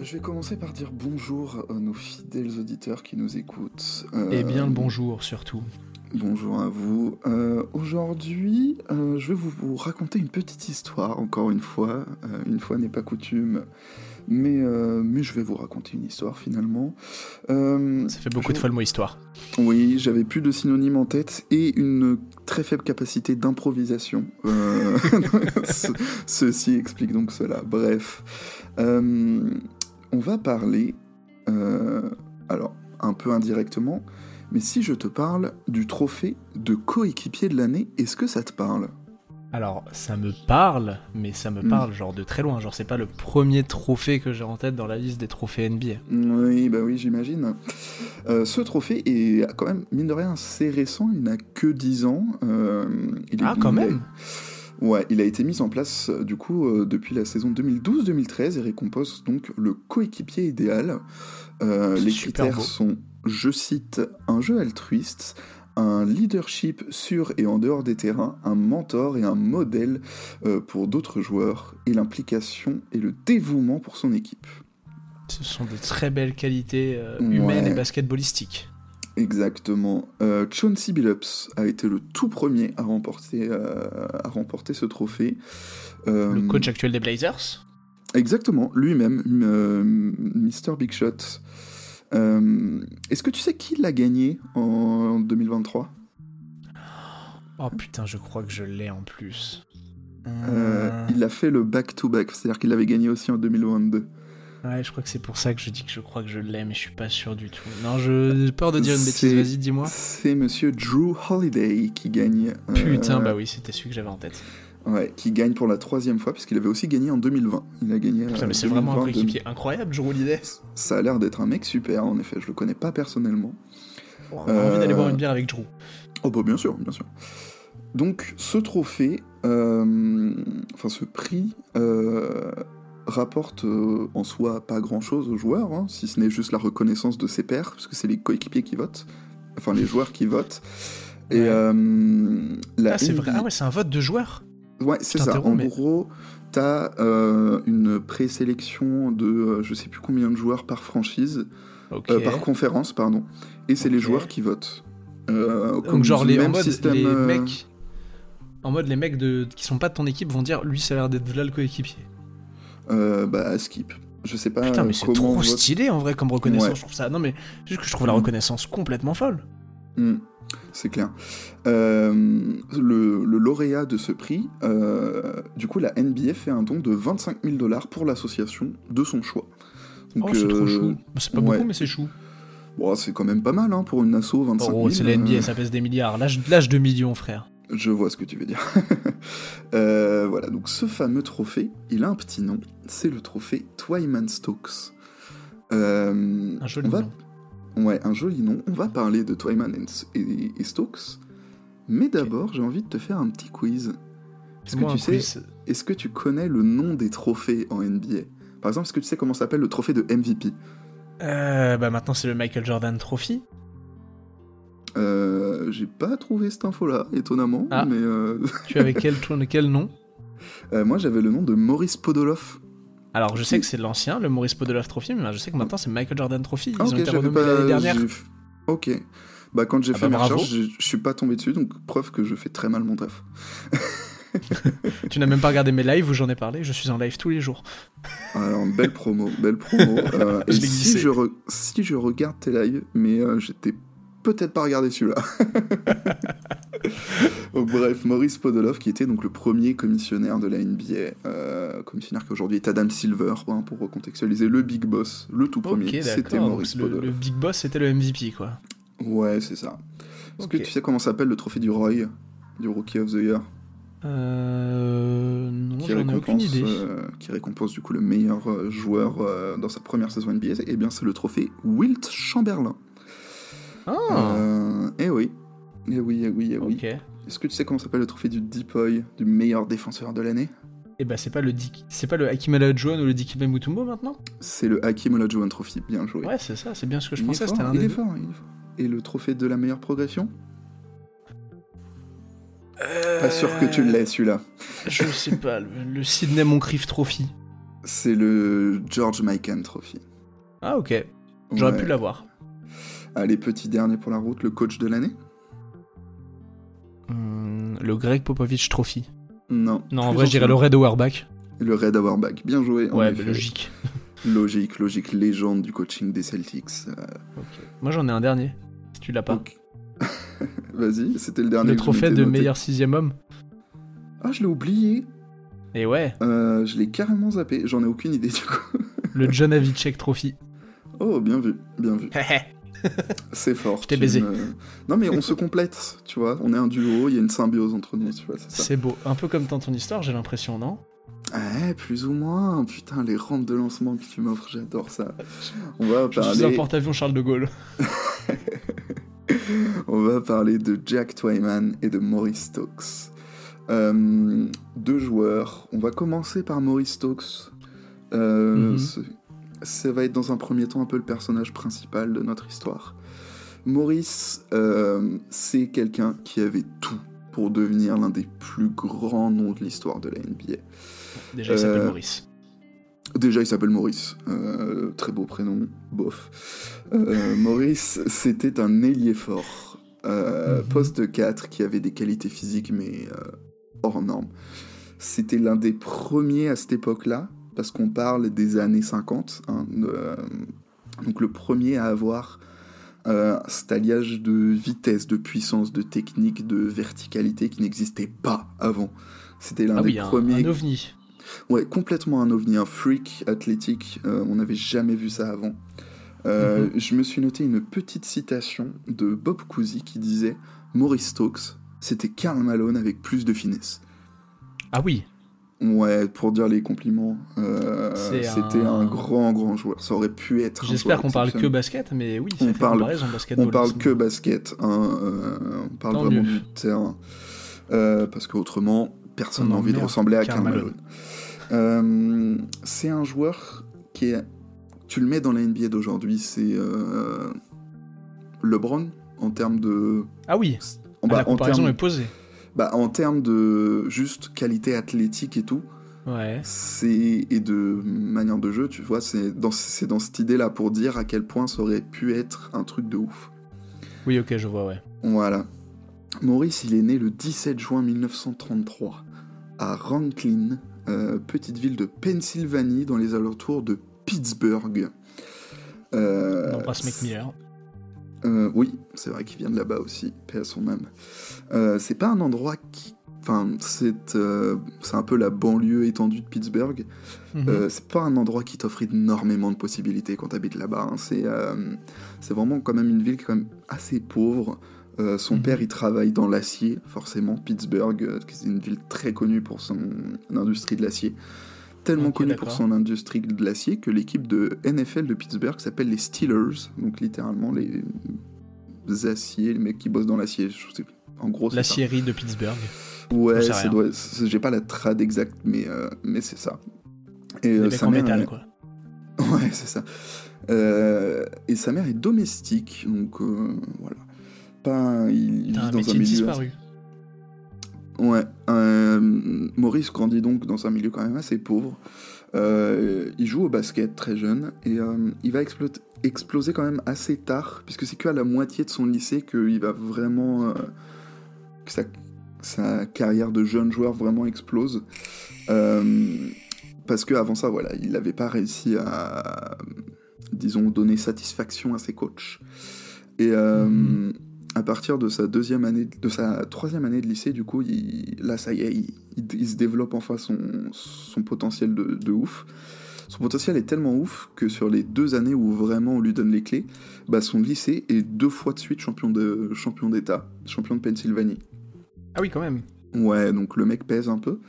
Je vais commencer par dire bonjour à nos fidèles auditeurs qui nous écoutent. Euh, Et bien le bonjour surtout. Bonjour à vous. Euh, aujourd'hui, euh, je vais vous, raconter une petite histoire, encore une fois. une fois n'est pas coutume. Mais, mais je vais vous raconter une histoire finalement. Ça fait beaucoup de fois le mot histoire. Oui, j'avais plus de synonymes en tête et une très faible capacité d'improvisation. ceci explique donc cela. Bref on va parler, euh, alors un peu indirectement, mais si je te parle du trophée de coéquipier de l'année, est-ce que ça te parle? Alors, ça me parle, mais ça me hmm. parle genre de très loin. Genre, c'est pas le premier trophée que j'ai en tête dans la liste des trophées NBA. Oui, bah oui, j'imagine. Euh, ce trophée est quand même, mine de rien, assez récent. Il n'a que 10 ans. Euh, ah, quand même Ouais, il a été mis en place euh, du coup euh, depuis la saison 2012-2013 et récompense donc le coéquipier idéal. Euh, les critères sont, je cite, un jeu altruiste, un leadership sur et en dehors des terrains, un mentor et un modèle pour d'autres joueurs, et l'implication et le dévouement pour son équipe. Ce sont de très belles qualités humaines et basketballistiques. Exactement. Euh, Chauncey Billups a été le tout premier à remporter, euh, à remporter ce trophée. Euh, le coach actuel des Blazers Exactement, lui-même, Mr. Big Shot. Est-ce que tu sais qui l'a gagné en 2023 Oh putain, je crois que je l'ai en plus. il a fait le back-to-back, c'est-à-dire qu'il l'avait gagné aussi en 2022. Ouais, je crois que c'est pour ça que je dis que je crois que je l'aime, mais je suis pas sûr du tout. Non, j'ai peur de dire une bêtise, vas-y, dis-moi. C'est monsieur Drew Holiday qui gagne. Euh, Putain, bah oui, c'était celui que j'avais en tête. Ouais, qui gagne pour la troisième fois, puisqu'il avait aussi gagné en 2020. Il a gagné. Putain, mais c'est vraiment un coéquipier incroyable, Drew Holiday. Ça a l'air d'être un mec super, en effet, je le connais pas personnellement. on a envie d'aller boire une bière avec Drew. Oh, bah bien sûr, bien sûr. Donc, ce trophée, euh, enfin, ce prix. Rapporte euh, en soi pas grand-chose aux joueurs, hein, si ce n'est juste la reconnaissance de ses pairs, parce que c'est les coéquipiers qui votent, enfin les joueurs qui votent. Et euh, ah, c'est vrai. Ah ouais, c'est un vote de joueurs? Ouais, c'est ça. En gros, t'as euh, une présélection de je sais plus combien de joueurs par franchise, par conférence, pardon, et c'est les joueurs qui votent. Donc genre les, en mode, les mecs, en mode les mecs de, qui sont pas de ton équipe vont dire lui ça a l'air d'être là le coéquipier euh, bah skip. Je sais pas. Putain, mais c'est trop stylé en vrai comme reconnaissance. Je trouve ça. Non, mais juste que je trouve la mm. reconnaissance complètement folle. Mm. C'est clair. Euh, le, lauréat de ce prix, euh, du coup, la NBA fait un don de 25 000 dollars pour l'association de son choix. Donc, oh, c'est trop chou. Bah, c'est pas beaucoup, mais c'est chou. Bon, c'est quand même pas mal hein, pour une asso, 25 000. Oh, c'est la NBA, ça pèse des milliards. L'âge de millions, frère. Je vois ce que tu veux dire. Euh, voilà, donc ce fameux trophée, il a un petit nom, c'est le trophée Twyman Stokes. Euh, un joli nom. Ouais, un joli nom. On va parler de Twyman et, Stokes, mais d'abord j'ai envie de te faire un petit quiz. Est-ce que tu sais, est-ce que tu connais le nom des trophées en NBA Par exemple, est-ce que tu sais comment s'appelle le trophée de MVP euh, Bah maintenant c'est le Michael Jordan Trophy. Euh, j'ai pas trouvé cette info-là, étonnamment. Ah. mais euh, Tu avais quel, quel nom? Euh, Moi, j'avais le nom de Maurice Podoloff. Alors, je sais que c'est l'ancien, le Maurice Podoloff Trophy, mais je sais que maintenant c'est Michael Jordan Trophy. Ils ah, ont été renommés l'année dernière. Ok. Bah, quand j'ai ah fait bah, mes recherches, je suis pas tombé dessus, donc preuve que je fais très mal mon taf. tu n'as même pas regardé mes lives où j'en ai parlé, je suis en live tous les jours. Alors, belle promo, belle promo. si, je si je regarde tes lives, mais j'étais peut-être pas regarder celui-là. bref, Maurice Podoloff, qui était donc le premier commissionnaire de la NBA, euh, commissionnaire qui aujourd'hui est Adam Silver, hein, pour recontextualiser, le Big Boss, le tout premier, c'était Maurice Podoloff. Le, Big Boss, c'était le MVP, quoi. Ouais, c'est ça. Est-ce que tu sais comment s'appelle le trophée du Roy, du Rookie of the Year? Euh, non, qui récompense, aucune idée. Euh, qui récompense du coup le meilleur euh, joueur dans sa première saison NBA. Et eh bien, c'est le trophée Wilt Chamberlain. Ah. Euh, eh oui. Eh oui, eh oui, eh oui. Est-ce que tu sais comment s'appelle le trophée du Deepoy, du meilleur défenseur de l'année? Eh ben c'est pas le c'est pas le Hakim Olajuwon ou le Dikembe Mutombo maintenant? C'est le Hakim Olajuwon Trophy, bien joué. Ouais, c'est ça, c'est bien ce que je pensais. Il, est fort, il est fort. Et le trophée de la meilleure progression? Pas sûr que tu l'aies celui-là. Je sais pas, le, Sydney Moncrief Trophy. C'est le George Mikan Trophy. Ah ok, j'aurais pu l'avoir. Allez, petit dernier pour la route, le coach de l'année hmm, Le Greg Popovich Trophy. Non. Non, en vrai, je dirais le Red Auerbach. Le Red Auerbach, bien joué. Ouais, logique. logique, logique, légende du coaching des Celtics. Euh. Moi, j'en ai un dernier, si tu l'as pas. Vas-y, c'était le dernier. Le trophée de meilleur sixième homme. Ah, je l'ai oublié. Et ouais. Euh, je l'ai carrément zappé, j'en ai aucune idée du coup. le John Havlicek Trophy. Oh, bien vu, bien vu. c'est fort. Je t'ai baisé. Non, mais on se complète, tu vois. On est un duo, il y a une symbiose entre nous, tu vois. C'est beau. Un peu comme dans ton histoire, j'ai l'impression, non? Ouais, plus ou moins. Putain, les rampes de lancement que tu m'offres, j'adore ça. On va parler. Je suis un porte-avions Charles de Gaulle. On va parler de Jack Twyman et de Maurice Stokes. Euh, deux joueurs. On va commencer par Maurice Stokes. Euh, mhm. Ça va être dans un premier temps un peu le personnage principal de notre histoire. Maurice, euh, c'est quelqu'un qui avait tout pour devenir l'un des plus grands noms de l'histoire de la NBA. Déjà, il s'appelle Maurice. Déjà, il s'appelle Maurice. très beau prénom, bof. Maurice, c'était un ailier fort. Mhm. Poste 4 qui avait des qualités physiques, mais hors norme. C'était l'un des premiers à cette époque-là, parce qu'on parle des années 50. Hein, euh, donc le premier à avoir euh, cet alliage de vitesse, de puissance, de technique, de verticalité qui n'existait pas avant. C'était l'un ah des premiers. Un, ovni. Ouais, complètement un ovni, un freak athlétique. Euh, on n'avait jamais vu ça avant. Mhm. Je me suis noté une petite citation de Bob Cousy qui disait Maurice Stokes, c'était Karl Malone avec plus de finesse. Ah oui Ouais, pour dire les compliments, euh, c'était un... grand, grand joueur. Ça aurait pu être. J'espère qu'on parle que basket, mais oui, on parle, basket. On parle que basket. Hein, euh, on parle vraiment du terrain. Euh, parce qu'autrement, personne n'a envie de ressembler à Karl Malone. c'est un joueur qui est. Tu le mets dans la NBA d'aujourd'hui, c'est LeBron en termes de. Ah oui bah, la comparaison est posée. Bah, en termes de juste qualité athlétique et tout, ouais. c'est et de manière de jeu, tu vois, c'est dans, c'est dans cette idée-là pour dire à quel point ça aurait pu être un truc de ouf. Oui, ok, je vois, ouais. Voilà. Maurice, il est né le 17 juin 1933 à Ranklin, euh, petite ville de Pennsylvanie dans les alentours de Pittsburgh. Euh, On passe McMillan. Euh, oui, c'est vrai qu'il vient de là-bas aussi, paix à son âme. Euh, c'est pas un endroit qui. Enfin, c'est euh, un peu la banlieue étendue de Pittsburgh. Mhm. c'est pas un endroit qui t'offre énormément de possibilités quand t'habites là-bas. Hein. C'est vraiment quand même une ville qui est quand même assez pauvre. son mhm. père, il travaille dans l'acier, forcément. Pittsburgh, c'est une ville très connue pour son industrie de l'acier tellement connu pour son industrie de l'acier que l'équipe de NFL de Pittsburgh s'appelle les Steelers, donc littéralement les aciers, les mecs qui bossent dans l'acier. En gros, l'acierie de Pittsburgh. Ouais, j'ai pas la trad exacte, mais, euh, mais c'est ça. Et euh, sa mère, métal, quoi. Ouais, c'est ça. Euh, et sa mère est domestique, donc voilà. Pas, il, vit dans un milieu. Disparu. Ouais. Euh, Maurice grandit donc dans un milieu quand même assez pauvre. Euh, il joue au basket très jeune et euh, il va exploser quand même assez tard, puisque c'est qu'à la moitié de son lycée qu'il va vraiment. que sa, carrière de jeune joueur vraiment explose. parce qu'avant ça, voilà, il n'avait pas réussi à, disons, donner satisfaction à ses coachs. Et. À partir de sa deuxième année, de sa troisième année de lycée, du coup, il, là, ça y est, il, se développe enfin son, son potentiel de, ouf. Son potentiel est tellement ouf que sur les deux années où vraiment on lui donne les clés, bah son lycée est deux fois de suite champion de champion d'État, champion de Pennsylvanie. Ah oui, quand même. Ouais, donc le mec pèse un peu.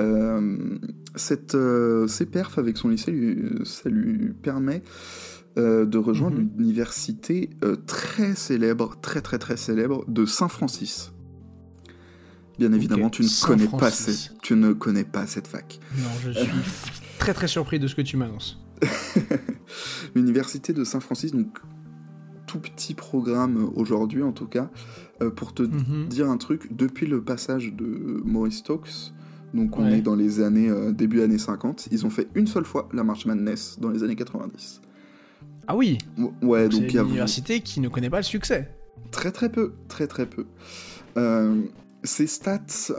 Euh, cette, euh, ses perfs avec son lycée, ça lui permet euh, de rejoindre mhm. l'université euh, très célèbre, très très très célèbre de Saint-Francis. Bien évidemment, tu ne, connais pas cette, tu ne connais pas cette fac. Non, je suis très très surpris de ce que tu m'annonces. L'université de Saint-Francis, donc tout petit programme aujourd'hui en tout cas, euh, pour te mhm. dire un truc, depuis le passage de Maurice Stokes, Donc on est dans les années début années 50. Ils ont fait une seule fois la March Madness dans les années 90. Ah oui. Ouais, donc il y a une université qui ne connaît pas le succès. Très très peu, très très peu. ces stats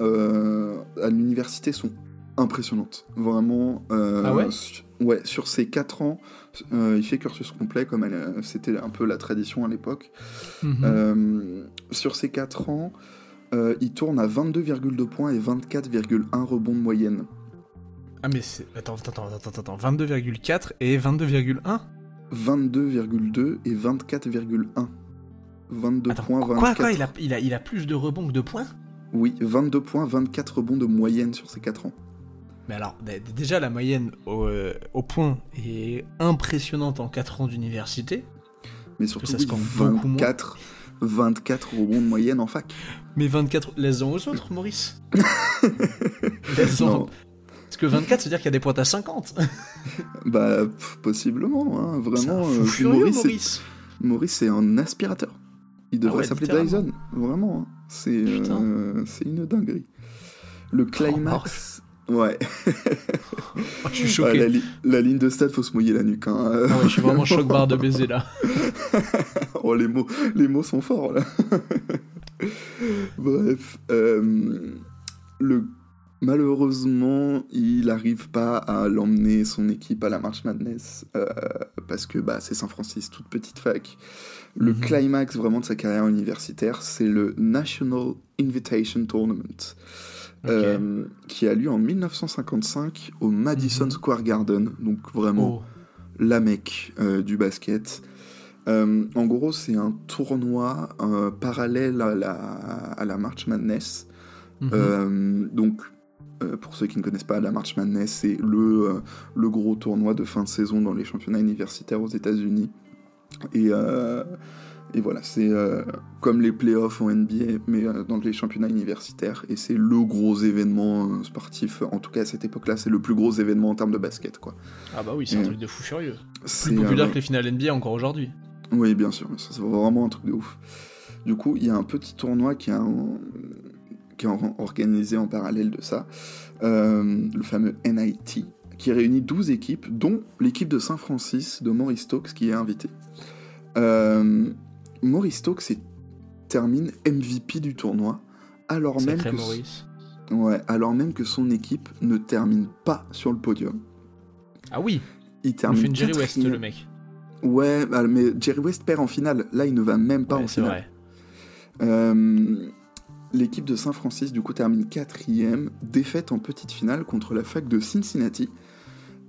à l'université sont impressionnantes. Vraiment. ah ouais Ouais, sur ces 4 ans, euh, il fait cursus complet, comme euh, c'était un peu la tradition à l'époque. Mhm. Euh, sur ces 4 ans, il tourne à 22,2 points et 24,1 rebonds de moyenne. Ah mais c'est... Attends, attends, attends, attends, 22,4 et 22,1 22,2 et 24,1. 22 points, 24... Quoi, quoi il a, il, a, il a plus de rebonds que de points? Oui, 22 points, 24 rebonds de moyenne sur ces 4 ans. Mais alors, déjà, la moyenne euh, au, point est impressionnante en 4 ans d'université. Mais surtout, ça 24, 24 rebonds de moyenne en fac. Mais 24, laisse-en aux autres, Maurice? laisse-en. Parce que 24, c'est dire qu'il y a des points à 50. bah, possiblement, hein, vraiment. Un fou euh, Maurice, Maurice, c'est un aspirateur. Il devrait ah s'appeler Dyson, vraiment. Hein. C'est euh, c'est une dinguerie. Le oh, climax, Ouais. Oh, je suis choqué. la, ligne de stade, faut se mouiller la nuque. Hein. Ah je suis vraiment choc barre de baiser là. oh, les mots, les mots sont forts là. Bref. Euh, le... Malheureusement, il n'arrive pas à l'emmener son équipe à la March Madness euh, parce que bah, c'est Saint-Francis, toute petite fac. Le mhm. climax vraiment de sa carrière universitaire, c'est le National Invitation Tournament. Euh, qui a lieu en 1955 au Madison mhm. Square Garden, donc vraiment oh. la mecque euh, du basket. En gros, c'est un tournoi parallèle à la, à la March Madness. Mhm. donc, pour ceux qui ne connaissent pas, la March Madness, c'est le, le gros tournoi de fin de saison dans les championnats universitaires aux États-Unis. Et et voilà, c'est euh, comme les playoffs en NBA, mais euh, dans les championnats universitaires. Et c'est le gros événement euh, sportif, en tout cas à cette époque-là, c'est le plus gros événement en termes de basket. quoi. Ah bah oui, c'est un truc de fou furieux. Plus populaire que les finales NBA encore aujourd'hui. Oui, bien sûr, c'est vraiment un truc de ouf. Du coup, il y a un petit tournoi qui, a qui est organisé en parallèle de ça, le fameux NIT, qui réunit 12 équipes, dont l'équipe de Saint-Francis de Maurice Stokes qui est invitée. Euh, Maurice Stokes termine MVP du tournoi, alors même, que ouais, alors même que son équipe ne termine pas sur le podium. Ah oui Il termine. Il fait une Jerry West, le mec. Ouais, bah, mais Jerry West perd en finale. Là, il ne va même pas en finale. Vrai. Euh, l'équipe de Saint-Francis, du coup, termine quatrième, défaite en petite finale contre la fac de Cincinnati.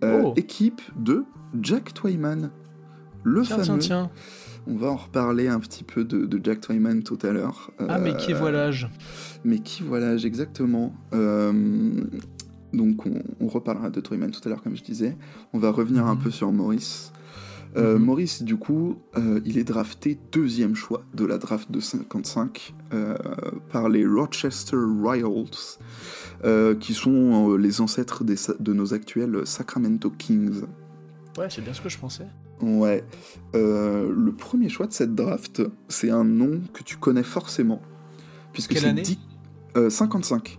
Euh, oh. Équipe de Jack Twyman, le fameux. Tiens, tiens. On va en reparler un petit peu de, Jack Twyman tout à l'heure. ah, mais qui voilage Mais qui voilage, exactement. Euh, donc, on, reparlera de Twyman tout à l'heure, comme je disais. On va revenir un mhm. peu sur Maurice. Euh, mhm. Maurice, du coup, euh, il est drafté deuxième choix de la draft de 55 par les Rochester Royals, qui sont les ancêtres de nos actuels Sacramento Kings. Ouais, c'est bien ce que je pensais. Ouais. Euh, le premier choix de cette draft, c'est un nom que tu connais forcément. Puisque Quelle année? 55.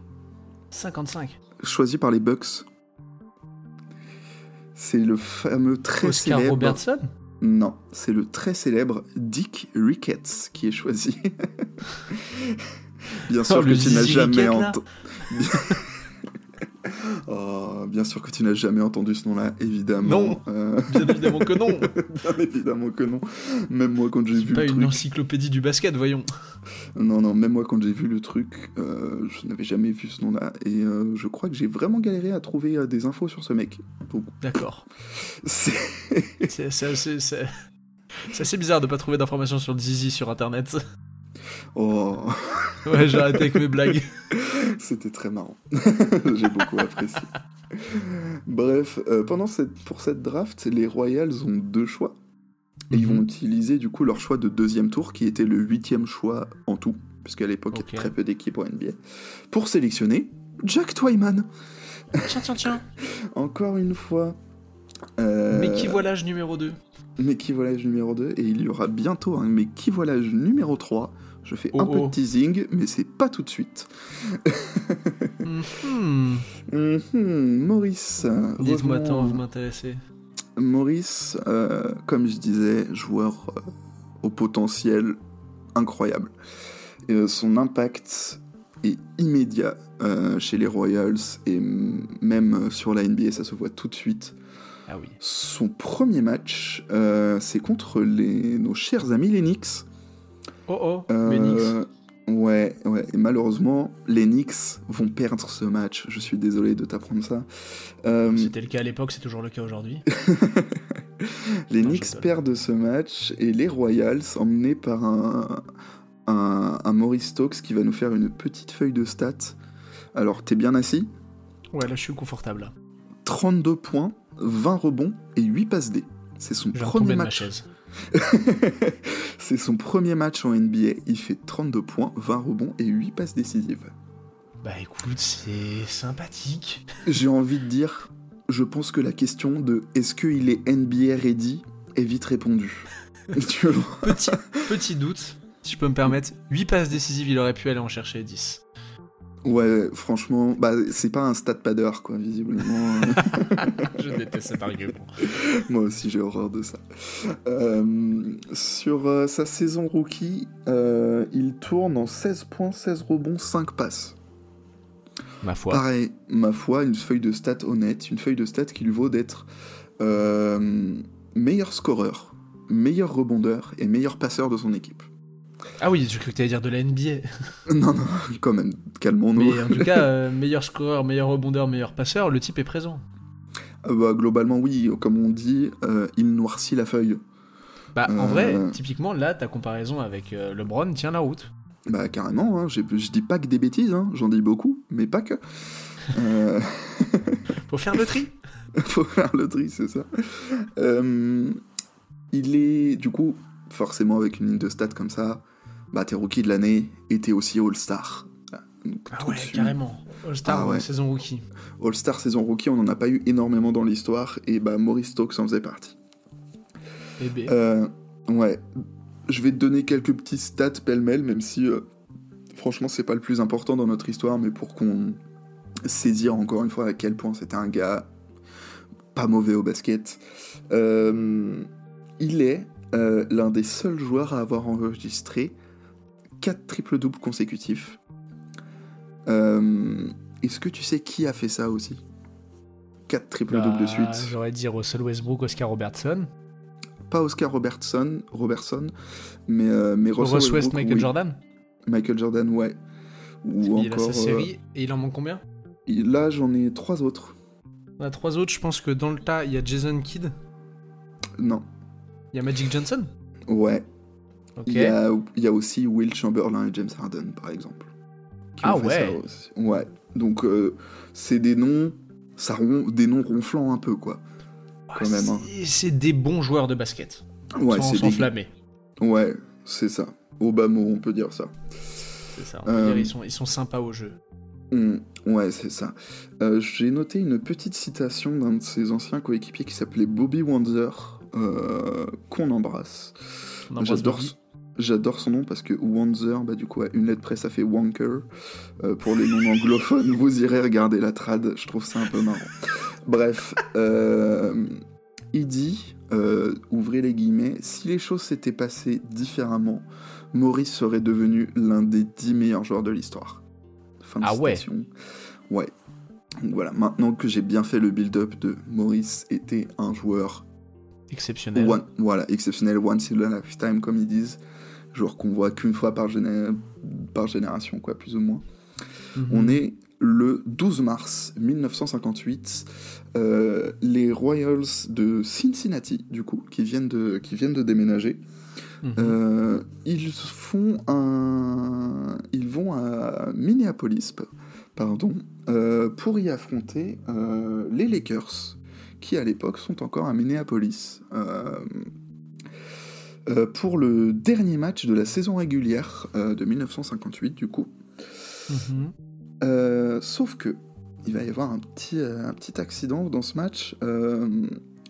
55. Euh, Choisi par les Bucks. C'est le fameux très Oscar célèbre. Robertson? Non, c'est le très célèbre Dick Ricketts qui est choisi. Bien sûr oh, que tu n'as jamais entendu. Oh, bien sûr que tu n'as jamais entendu ce nom-là, évidemment. Non, euh, bien évidemment que non. bien évidemment que non. Même moi quand j'ai vu pas le une encyclopédie du basket, voyons. Non, non, même moi quand j'ai vu le truc, euh, je n'avais jamais vu ce nom-là. Et euh, je crois que j'ai vraiment galéré à trouver des infos sur ce mec. D'accord. C'est assez, assez, bizarre de pas trouver d'informations sur Zizi sur Internet. Oh. Ouais, j'ai arrêté avec mes blagues. C'était très marrant. j'ai beaucoup apprécié. Bref, euh, pendant cette, pour cette draft, les Royals ont deux choix. Et ils vont mhm. utiliser du coup leur choix de deuxième tour, qui était le huitième choix en tout, puisqu'à l'époque il y avait très peu d'équipes en NBA, pour sélectionner Jack Twyman. Tiens, tiens, tiens. Encore une fois. Euh... Mais qui volage numéro 2 Mais qui volage numéro 2, et il y aura bientôt un Mais qui volage numéro 3 je fais un oh, peu de oh. teasing, mais c'est pas tout de suite. Mhm, Maurice. Dites-moi tant, vous m'intéressez. Maurice, euh, comme je disais, joueur euh, au potentiel incroyable. Euh, son impact est immédiat chez les Royals et même sur la NBA, ça se voit tout de suite. Ah oui. Son premier match, c'est contre les, nos chers amis les Knicks. Oh oh, les Knicks. Ouais, ouais. Et malheureusement, les Knicks vont perdre ce match. Je suis désolé de t'apprendre ça. Euh, C'était le cas à l'époque, c'est toujours le cas aujourd'hui. les Knicks perdent ce match et les Royals, emmenés par un, un, Maurice Stokes qui va nous faire une petite feuille de stats. Alors, t'es bien assis? Ouais, là je suis confortable. 32 points, 20 rebonds et 8 passes D. C'est son premier match. c'est son premier match en NBA. Il fait 32 points, 20 rebonds et 8 passes décisives. Bah écoute, c'est sympathique. J'ai envie de dire, je pense que la question de est-ce qu'il est NBA ready est vite répondue. petit, petit doute, si je peux me permettre. 8 passes décisives, il aurait pu aller en chercher 10. Ouais, franchement, bah, c'est pas un stat padder, quoi, visiblement. je déteste cet argument. Moi aussi, j'ai horreur de ça. Euh, sur euh, sa saison rookie, euh, il tourne en 16 points, 16 rebonds, 5 passes. Ma foi. Pareil, ma foi, une feuille de stats honnête, une feuille de stats qui lui vaut d'être meilleur scoreur, meilleur rebondeur et meilleur passeur de son équipe. Ah oui, je cru que tu allais dire de la NBA. non, non, quand même, calmons-nous. Mais en tout cas, euh, meilleur scoreur, meilleur rebondeur, meilleur passeur, le type est présent. Euh, bah, globalement, oui, comme on dit, euh, il noircit la feuille. Bah, en vrai, typiquement, là, ta comparaison avec LeBron tient la route. Bah, carrément, hein, je dis pas que des bêtises, hein, j'en dis beaucoup, mais pas que. Faut faire le tri Faut faire le tri, c'est ça. il est, du coup, forcément, avec une ligne de stats comme ça, bah, t'es rookie de l'année et t'es aussi All-Star. Ah ouais, carrément. All-Star ah saison rookie. All-Star saison rookie, on n'en a pas eu énormément dans l'histoire et bah Maurice Stokes en faisait partie. Eh ben. euh, ouais. Je vais te donner quelques petits stats pêle-mêle, même si euh, franchement c'est pas le plus important dans notre histoire, mais pour qu'on saisisse encore une fois à quel point c'était un gars pas mauvais au basket. Euh, il est l'un des seuls joueurs à avoir enregistré 4 triple-doubles consécutifs. Euh, est-ce que tu sais qui a fait ça aussi? 4 triple-doubles de bah, suite. J'aurais dit Russell Westbrook, Oscar Robertson. Pas Oscar Robertson, Robertson mais, euh, mais Russell Westbrook, Michael Jordan Michael Jordan, ouais. Ou il a sa série, euh, et il en manque combien? Là, j'en ai 3 autres. On trois autres, je pense que dans le tas, il y a Jason Kidd. Non. Il y a Magic Johnson? Ouais, il, y a, aussi Will Chamberlain et James Harden, par exemple. Ah ouais Ouais. Donc, euh, c'est des noms, ça des noms ronflants un peu, quoi. quand même. Hein. C'est des bons joueurs de basket. Ouais, c'est s'enflammer. Ouais, c'est ça. Au bas mot, on peut dire ça. C'est ça. On euh, ils, sont, ils sont sympas au jeu. Hmm, ouais, c'est ça. Euh, j'ai noté une petite citation d'un de ses anciens coéquipiers qui s'appelait Bobby Wanzer, qu'on embrasse. J'adore J'adore son nom parce que Wanzer, bah du coup, une lettre près, ça fait Wanker. Euh, pour les noms anglophones, vous irez regarder la trad, je trouve ça un peu marrant. Bref, euh, il dit, euh, ouvrez les guillemets, si les choses s'étaient passées différemment, Maurice serait devenu l'un des dix meilleurs joueurs de l'histoire. Fin de ah citation. ouais Ouais. Donc voilà, maintenant que j'ai bien fait le build-up de Maurice était un joueur exceptionnel. voilà, exceptionnel, once in a lifetime, comme ils disent qu'on voit qu'une fois par, par, génération, quoi, plus ou moins. Mhm. On est le 12 mars 1958. Euh, les Royals de Cincinnati, du coup, qui viennent de, qui viennent de déménager, mhm. euh, ils font un, ils vont à Minneapolis, pardon, euh, pour y affronter les Lakers, qui à l'époque sont encore à Minneapolis. Euh, pour le dernier match de la saison régulière euh, de 1958, du coup. Mhm. Euh, sauf que il va y avoir un petit, un petit accident dans ce match.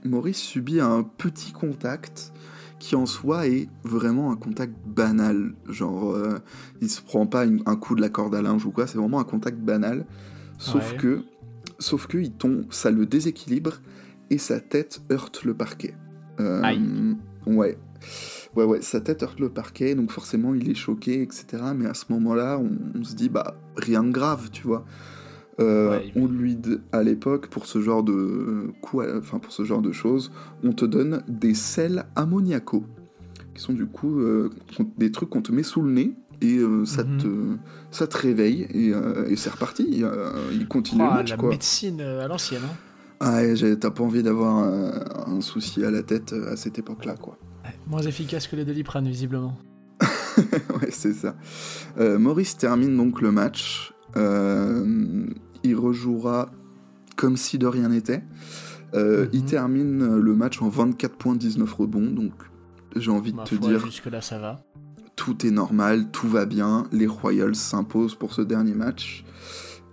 Maurice subit un petit contact qui en soi est vraiment un contact banal. Genre, il se prend pas un coup de la corde à linge ou quoi, c'est vraiment un contact banal. Sauf que, sauf que il tombe, ça le déséquilibre et sa tête heurte le parquet. Euh, Aïe. Ouais. Ouais, ouais, sa tête heurte le parquet, donc forcément il est choqué, etc. Mais à ce moment-là, on, se dit, bah, rien de grave, tu vois. Euh, on lui, à l'époque, pour ce genre de coup, enfin pour ce genre de choses, on te donne des sels ammoniacaux, qui sont du coup euh, des trucs qu'on te met sous le nez et euh, ça, mhm. te, ça te réveille et, c'est reparti. il continue le match. La médecine à l'ancienne. Hein. Ah, t'as pas envie d'avoir un, souci à la tête à cette époque-là, quoi. Moins efficace que les Doliprane, visiblement. ouais, c'est ça. Maurice termine donc le match. Euh, il rejouera comme si de rien n'était. Euh, il mhm. termine le match en 24 points, 19 rebonds, donc j'ai envie de te dire. Jusque-là, ça va. Tout est normal, tout va bien. Les Royals s'imposent pour ce dernier match.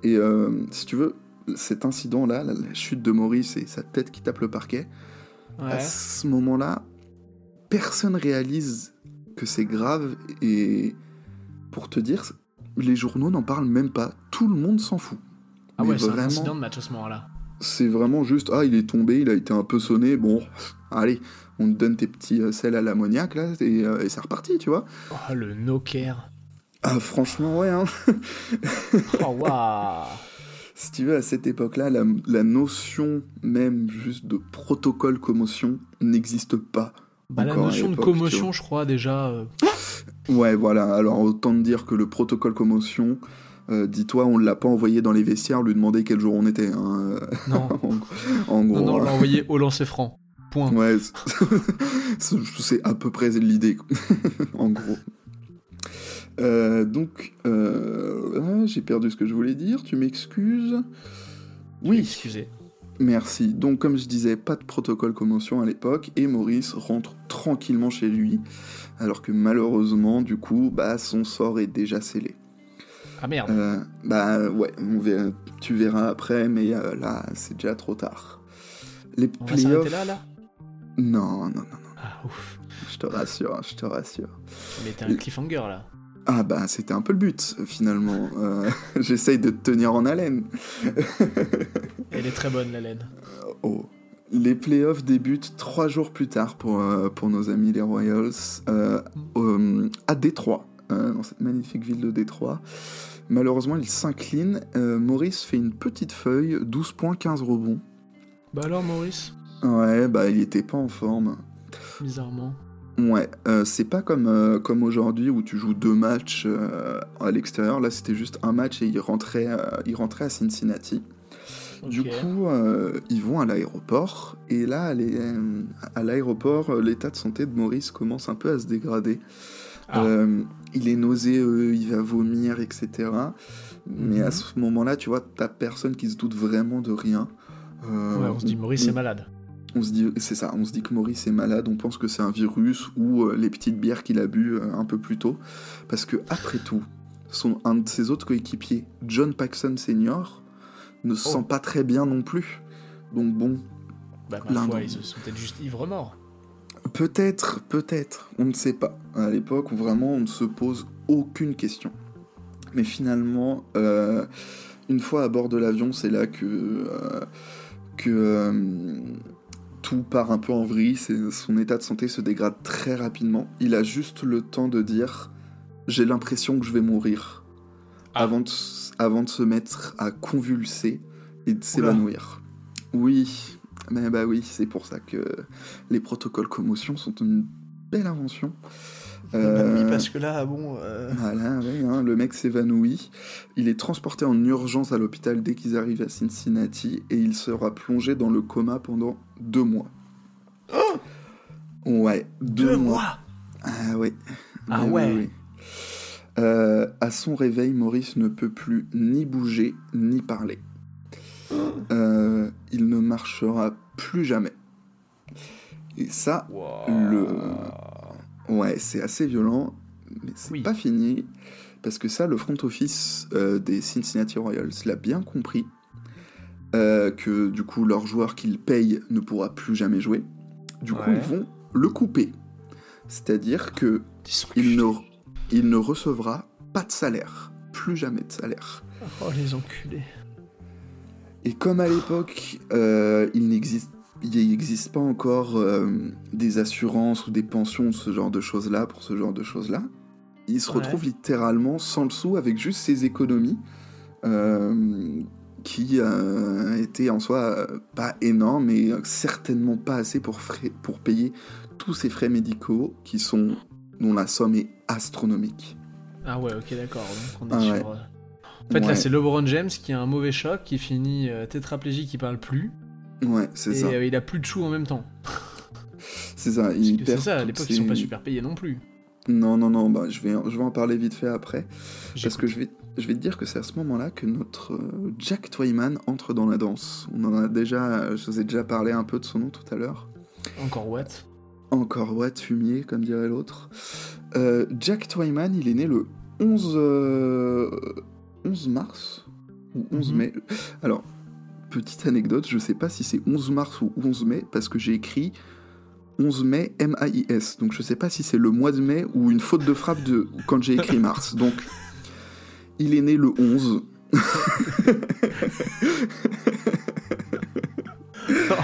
Et euh, si tu veux, cet incident-là, la, chute de Maurice et sa tête qui tape le parquet, à ce moment-là, personne réalise que c'est grave. Et pour te dire, les journaux n'en parlent même pas. Tout le monde s'en fout. Ah ouais, c'est un incident de match à ce moment-là. C'est vraiment juste, ah, il est tombé, il a été un peu sonné, bon, allez, on te donne tes petits euh, sels à l'ammoniac, là, et, euh, et c'est reparti, tu vois. Oh, le no-care. Ah, franchement, ouais, hein. oh, waouh Si tu veux, à cette époque-là, la, la, notion même juste de protocole commotion n'existe pas. Bah, la notion de commotion, je crois, déjà... Euh. Ouais, voilà, alors autant te dire que le protocole commotion, euh, dis-toi, on l'a pas envoyé dans les vestiaires, lui demander quel jour on était. Hein. Non. en, gros. Non, on l'a envoyé au lancer franc. Point. Ouais, c'est à peu près l'idée, en gros. Euh, donc, euh, ah, j'ai perdu ce que je voulais dire, tu m'excuses Oui. Excusez. Merci. Donc, comme je disais, pas de protocole commotion à l'époque, et Maurice rentre tranquillement chez lui, alors que malheureusement, du coup, bah, son sort est déjà scellé. Ah merde. Euh, bah ouais, tu verras après, mais euh, là, c'est déjà trop tard. Les On playoffs. là, là? Non, non, non, non. Ah ouf. Je te rassure, je te rassure. Mais t'as un cliffhanger là. Ah bah c'était un peu le but finalement. Euh, j'essaye de te tenir en haleine. Elle est très bonne la laine. Oh. Les playoffs débutent trois jours plus tard pour, pour nos amis les Royals mm. à Détroit. Euh, dans cette magnifique ville de Détroit. Malheureusement, il s'incline. Euh, Maurice fait une petite feuille, 12 points, 15 rebonds. Bah alors, Maurice? Ouais, bah il était pas en forme. Bizarrement. Ouais, euh, c'est pas comme, comme aujourd'hui où tu joues deux matchs à l'extérieur. Là, c'était juste un match et il rentrait, il rentrait à Cincinnati. Du coup, ils vont à l'aéroport. Et là, à l'aéroport, l'état de santé de Maurice commence un peu à se dégrader. Ah il est nauséeux, il va vomir, etc. Mais à mhm. ce moment-là, tu vois, t'as personne qui se doute vraiment de rien. Euh, ouais, on se dit Maurice est malade. On se dit, c'est ça, on se dit que Maurice est malade, on pense que c'est un virus ou euh, les petites bières qu'il a bu euh, un peu plus tôt. Parce que, après tout, son, un de ses autres coéquipiers, John Paxson Senior, ne se sent oh. pas très bien non plus. Donc bon. Bah, ma foi, ils sont peut-être juste ivres morts. Peut-être, peut-être, on ne sait pas. À l'époque où vraiment on ne se pose aucune question. Mais finalement, euh, une fois à bord de l'avion, c'est là que, euh, que euh, tout part un peu en vrille. Son état de santé se dégrade très rapidement. Il a juste le temps de dire J'ai l'impression que je vais mourir. Ah. Avant, de, avant de se mettre à convulser et de s'évanouir. Oui, mais bah oui, c'est pour ça que les protocoles commotion sont une belle invention. Bah euh, parce que là, bon. Euh, voilà, oui, hein, le mec s'évanouit. Il est transporté en urgence à l'hôpital dès qu'ils arrivent à Cincinnati et il sera plongé dans le coma pendant deux mois. Oh ouais, deux, mois. Ah ouais. Ah ouais. Euh, à son réveil, Maurice ne peut plus ni bouger ni parler. Euh, il ne marchera plus jamais. Et ça, le. Ouais, c'est assez violent, mais c'est pas fini. Parce que ça, le front office euh, des Cincinnati Royals l'a bien compris. Euh, que du coup, leur joueur qu'ils payent ne pourra plus jamais jouer. Du coup, ils vont le couper. C'est-à-dire que il ne, il ne recevra pas de salaire. Plus jamais de salaire. Oh, les enculés. Et comme à l'époque, il n'existe il n'existe pas encore des assurances ou des pensions, ce genre de choses-là, pour ce genre de choses-là. Il se retrouve littéralement sans le sou avec juste ses économies qui euh, était en soi euh, pas énorme et certainement pas assez pour, pour payer tous ces frais médicaux qui sont dont la somme est astronomique. Ah ouais, ok, d'accord. Ah euh, en fait, là, c'est LeBron James qui a un mauvais choc, qui finit tétraplégique, qui parle plus. Ouais, c'est ça. Et il a plus de choux en même temps. c'est ça. C'est ça, à l'époque, ils sont pas super payés non plus. Non, non, non, bah, je, vais, je vais en parler vite fait après. Parce que je vais, je vais te dire que c'est à ce moment-là que notre euh, Jack Twyman entre dans la danse. On en a déjà, je vous ai déjà parlé un peu de son nom tout à l'heure. Encore what Encore what, fumier, comme dirait l'autre. Euh, Jack Twyman, il est né le 11, 11 euh, mars ou 11 mhm. mai. Alors, petite anecdote, je sais pas si c'est 11 mars ou 11 mai parce que j'ai écrit 11 mai M-A-I-S. Donc je sais pas si c'est le mois de mai ou une faute de frappe de quand j'ai écrit mars. Donc il est né le 11.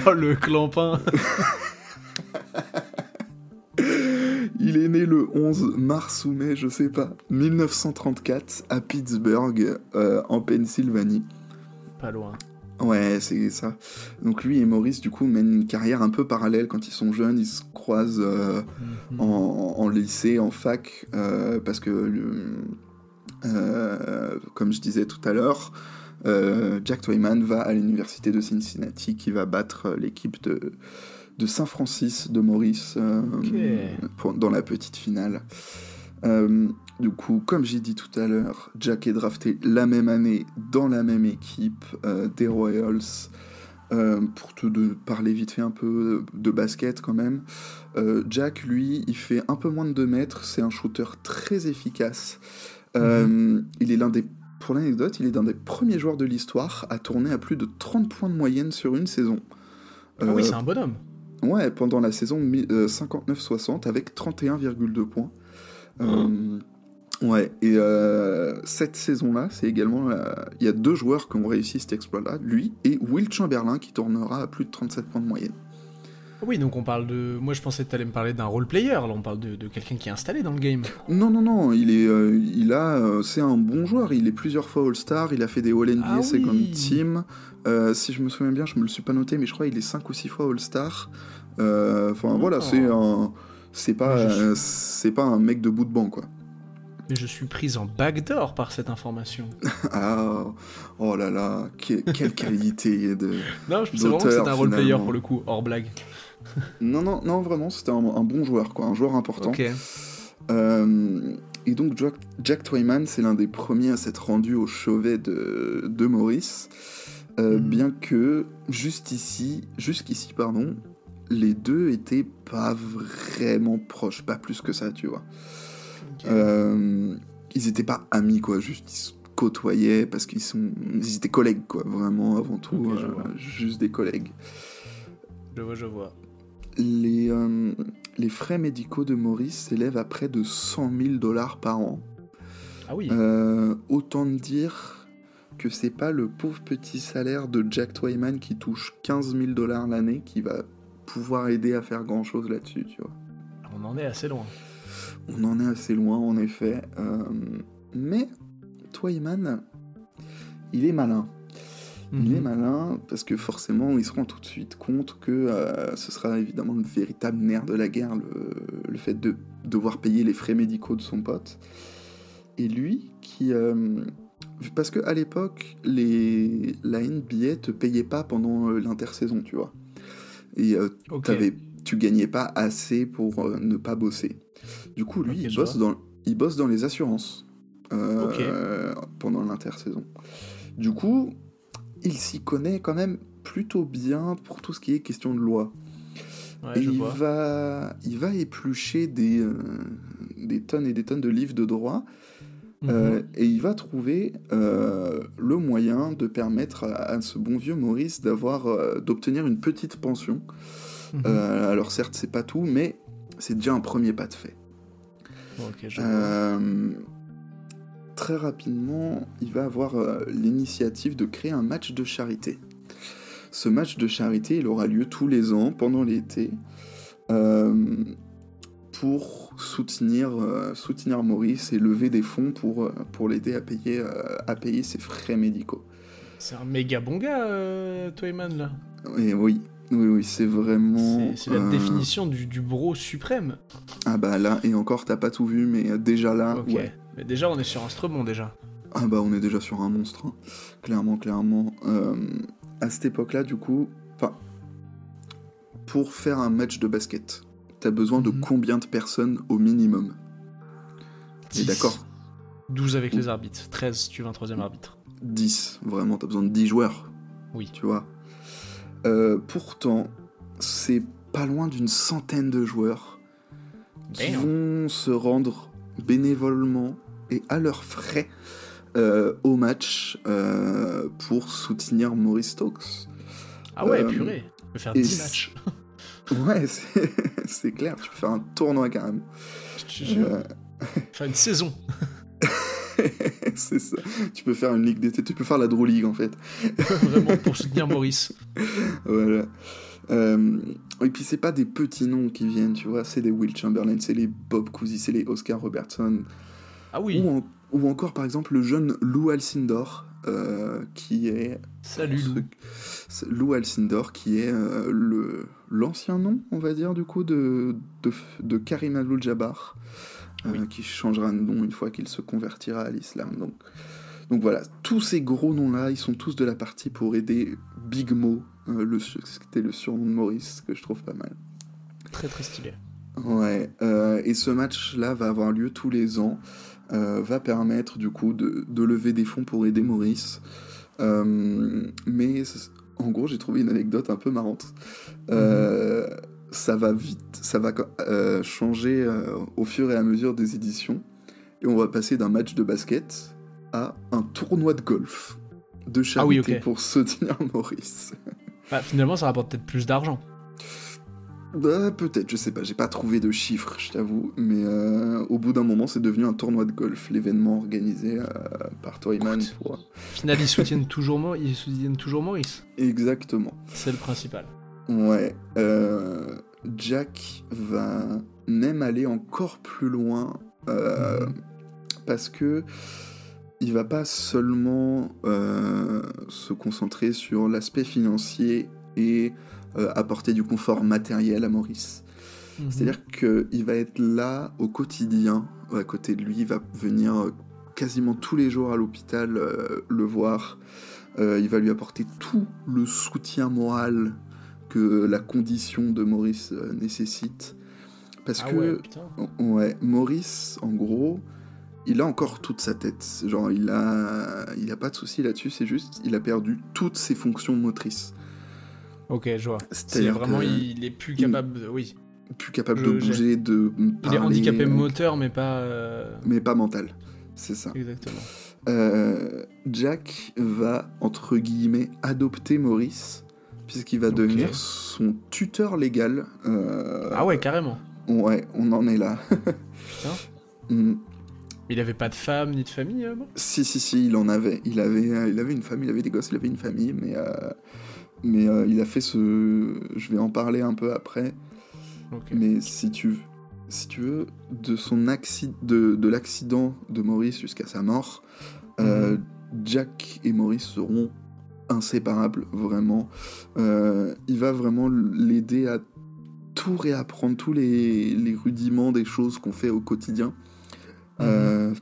oh le clampin Il est né le 11 mars ou mai, je sais pas, 1934 à Pittsburgh, euh, en Pennsylvanie. Pas loin. Ouais, c'est ça. Donc lui et Maurice, du coup, mènent une carrière un peu parallèle quand ils sont jeunes. Ils se croisent euh, mhm. en, lycée, en fac, euh, parce que, euh, comme je disais tout à l'heure, Jack Twyman va à l'université de Cincinnati, qui va battre l'équipe de, de Saint-Francis de Maurice dans la petite finale. Du coup, comme j'ai dit tout à l'heure, Jack est drafté la même année dans la même équipe euh, des Royals. Euh, pour te de parler vite fait un peu de basket quand même, euh, Jack, lui, il fait un peu moins de 2 mètres, c'est un shooter très efficace. Mhm. Il est l'un des, pour l'anecdote, il est l'un des premiers joueurs de l'histoire à tourner à plus de 30 points de moyenne sur une saison. Ah oui, c'est un bonhomme. Ouais, pendant la saison 59-60 avec 31,2 points. Mmh. Ouais, et euh, cette saison-là, c'est également. Il y a deux joueurs qui ont réussi cet exploit-là, lui et Will Chamberlain, qui tournera à plus de 37 points de moyenne. Oui, donc on parle de. Moi, je pensais que tu allais me parler d'un role player. Là, on parle de, quelqu'un qui est installé dans le game. Non, non, non. Il est, euh, il a, euh, c'est un bon joueur. Il est plusieurs fois All-Star. Il a fait des All NBA, ah c'est comme team. si je me souviens bien, je me le suis pas noté, mais je crois qu'il est 5 ou 6 fois All-Star. Enfin, voilà, c'est un, c'est pas, c'est pas un mec de bout de banc, quoi. Mais je suis prise en backdoor par cette information. ah, oh là là, quelle qualité de. Non, je pensais vraiment que c'était un roleplayer pour le coup, hors blague. non, non, non, vraiment, c'était un, bon joueur, quoi, un joueur important. Ok. Euh, et donc, Jack, Jack Twyman, c'est l'un des premiers à s'être rendu au chevet de, de Maurice. Euh, hmm. Bien que, juste ici, jusqu'ici, pardon, les deux étaient pas vraiment proches, pas plus que ça, tu vois. Euh, ils étaient pas amis, quoi, juste ils se côtoyaient parce qu'ils sont... ils étaient collègues, quoi, vraiment, avant tout, euh, juste des collègues. Je vois, je vois. Les, euh, les frais médicaux de Maurice s'élèvent à près de 100 000 dollars par an. Ah oui. autant dire que c'est pas le pauvre petit salaire de Jack Twyman qui touche 15 000 dollars l'année qui va pouvoir aider à faire grand chose là-dessus, tu vois. On en est assez loin. On en est assez loin, en effet. Euh, mais Twyman, il est malin. Il est mhm. malin parce que forcément, il se rend tout de suite compte que euh, ce sera évidemment le véritable nerf de la guerre, le, fait de devoir payer les frais médicaux de son pote. Et lui, qui. Euh, parce qu'à l'époque, les, la NBA te payait pas pendant l'intersaison, tu vois. Et tu gagnais pas assez pour ne pas bosser. Du coup, lui, il, bosse dans, il bosse dans les assurances euh, pendant l'intersaison. Du coup, il s'y connaît quand même plutôt bien pour tout ce qui est question de loi. et il va, il va éplucher des, euh, des tonnes et des tonnes de livres de droit. Euh, mhm. et il va trouver le moyen de permettre à, ce bon vieux Maurice d'avoir d'obtenir une petite pension. Mhm. alors certes, c'est pas tout, mais c'est déjà un premier pas de fait. Euh, très rapidement, il va avoir euh, l'initiative de créer un match de charité. Ce match de charité, il aura lieu tous les ans pendant l'été euh, pour soutenir, soutenir Maurice et lever des fonds pour, pour l'aider à payer, à payer ses frais médicaux. C'est un méga bon gars, Toyman, là. oui, oui, oui, c'est vraiment. C'est la définition du, du, bro suprême. Ah bah là, et encore, t'as pas tout vu, mais déjà là. Ok, mais déjà, on est sur un stremon déjà. Ah bah, on est déjà sur un monstre, hein. clairement, clairement. à cette époque-là, du coup, enfin, pour faire un match de basket, t'as besoin de mhm. combien de personnes au minimum? Et d'accord? 12 avec les arbitres, 13 si tu veux un troisième arbitre. 10, vraiment, t'as besoin de 10 joueurs. Oui. Tu vois? Euh, Pourtant, c'est pas loin d'une centaine de joueurs qui vont se rendre bénévolement et à leurs frais euh, au match euh, pour soutenir Maurice Stokes. Ah ouais, purée, peux faire 10 matchs. Ouais, c'est clair, tu peux faire un tournoi carrément. Euh... Faire une saison. c'est ça. Tu peux faire une ligue d'été, tu peux faire la Draw League en fait. Vraiment pour soutenir Maurice. voilà. Euh... Et puis c'est pas des petits noms qui viennent, tu vois, c'est des Will Chamberlain, c'est les Bob Cousy, c'est les Oscar Robertson. Ah oui. Ou, encore par exemple le jeune Lou Alcindor, euh, qui est. Salut Lou. Lou Alcindor, qui est euh, le l'ancien nom, on va dire, du coup, de, de, de Karim Abdul-Jabbar, euh, qui changera de nom une fois qu'il se convertira à l'islam. Donc, donc voilà, tous ces gros noms-là, ils sont tous de la partie pour aider Big Mo, euh, le, c'était le surnom de Maurice, que je trouve pas mal. Très très stylé. Ouais, euh, et ce match-là va avoir lieu tous les ans, va permettre du coup de, de, lever des fonds pour aider Maurice. mais en gros, j'ai trouvé une anecdote un peu marrante. Euh, ça va vite, ça va euh, changer euh, au fur et à mesure des éditions. Et on va passer d'un match de basket à un tournoi de golf de charité ah pour soutenir Maurice. Bah, finalement, ça rapporte peut-être plus d'argent. Bah, peut-être, je sais pas, j'ai pas trouvé de chiffres, je t'avoue, mais euh, au bout d'un moment, c'est devenu un tournoi de golf, l'événement organisé euh, par Toyman. Pour... Final, ils soutiennent toujours, ils soutiennent toujours Maurice. Exactement. C'est le principal. Ouais. Euh, Jack va même aller encore plus loin mhm. parce que il va pas seulement se concentrer sur l'aspect financier et euh, apporter du confort matériel à Maurice. Mhm. C'est-à-dire qu'il va être là au quotidien, à côté de lui, il va venir euh, quasiment tous les jours à l'hôpital euh, le voir. il va lui apporter tout le soutien moral que la condition de Maurice nécessite. Parce ah que, ouais, Maurice, en gros, il a encore toute sa tête. Genre, il a, il a pas de souci là-dessus. C'est juste, il a perdu toutes ses fonctions motrices. Ok, je vois. C'est vraiment, il est plus capable, de... oui. Plus capable de bouger, de parler. Il est handicapé moteur, mais pas. Euh, mais pas mental. C'est ça. Exactement. Euh, Jack va, entre guillemets, adopter Maurice, puisqu'il va devenir son tuteur légal. Euh, ah ouais, carrément. Ouais, on en est là. Mm. Il avait pas de femme ni de famille Si, si, si, il en avait. Il avait, il avait une famille, il avait des gosses, il avait une famille, mais mais euh, il a fait ce. Je vais en parler un peu après. Mais si tu, si tu veux, de, son accident, de, de l'accident de Maurice jusqu'à sa mort, euh, mhm. Jack et Maurice seront inséparables, vraiment. Euh, il va vraiment l'aider à tout réapprendre, tous les, les rudiments des choses qu'on fait au quotidien. Mhm.